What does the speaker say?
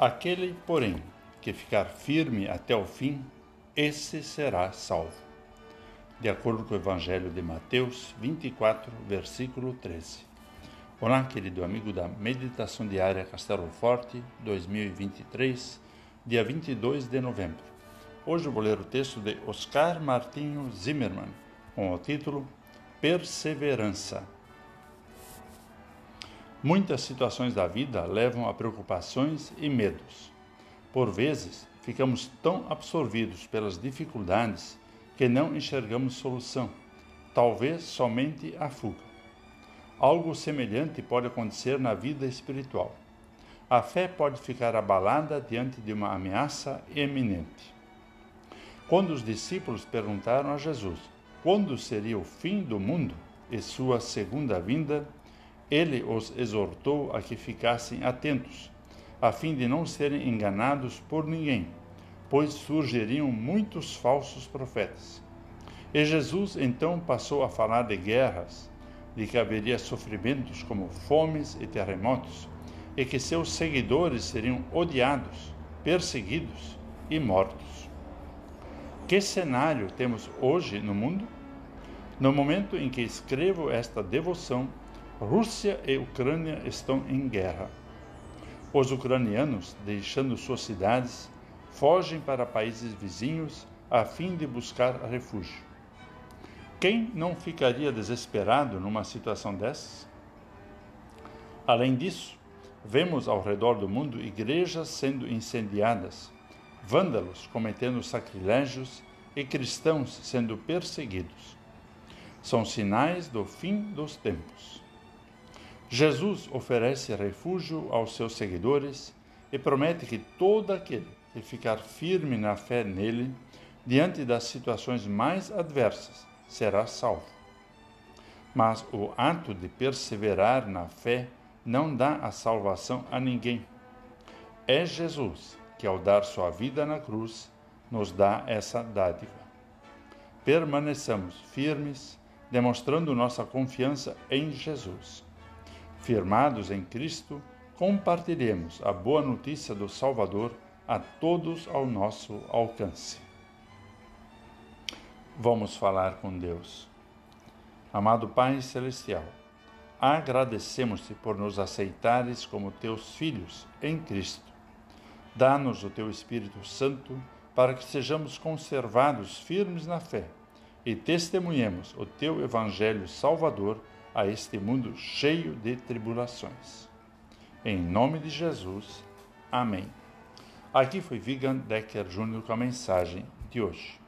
Aquele, porém, que ficar firme até o fim, esse será salvo. De acordo com o Evangelho de Mateus 24, versículo 13. Olá, querido amigo da Meditação Diária Castelo Forte 2023, dia 22 de novembro. Hoje vou ler o texto de Oscar Martinho Zimmermann, com o título Perseverança. Muitas situações da vida levam a preocupações e medos. Por vezes, ficamos tão absorvidos pelas dificuldades que não enxergamos solução, talvez somente a fuga. Algo semelhante pode acontecer na vida espiritual. A fé pode ficar abalada diante de uma ameaça eminente. Quando os discípulos perguntaram a Jesus quando seria o fim do mundo e sua segunda vinda, ele os exortou a que ficassem atentos, a fim de não serem enganados por ninguém, pois surgiriam muitos falsos profetas. E Jesus então passou a falar de guerras, de que haveria sofrimentos como fomes e terremotos, e que seus seguidores seriam odiados, perseguidos e mortos. Que cenário temos hoje no mundo? No momento em que escrevo esta devoção, Rússia e Ucrânia estão em guerra. Os ucranianos, deixando suas cidades, fogem para países vizinhos a fim de buscar refúgio. Quem não ficaria desesperado numa situação dessas? Além disso, vemos ao redor do mundo igrejas sendo incendiadas, vândalos cometendo sacrilégios e cristãos sendo perseguidos. São sinais do fim dos tempos. Jesus oferece refúgio aos seus seguidores e promete que todo aquele que ficar firme na fé nele, diante das situações mais adversas, será salvo. Mas o ato de perseverar na fé não dá a salvação a ninguém. É Jesus que, ao dar sua vida na cruz, nos dá essa dádiva. Permaneçamos firmes, demonstrando nossa confiança em Jesus firmados em Cristo, compartilhemos a boa notícia do Salvador a todos ao nosso alcance. Vamos falar com Deus. Amado Pai Celestial, agradecemos-te por nos aceitares como teus filhos em Cristo. Dá-nos o teu Espírito Santo para que sejamos conservados firmes na fé e testemunhemos o teu Evangelho Salvador a este mundo cheio de tribulações. Em nome de Jesus. Amém. Aqui foi Vigan Decker Jr. com a mensagem de hoje.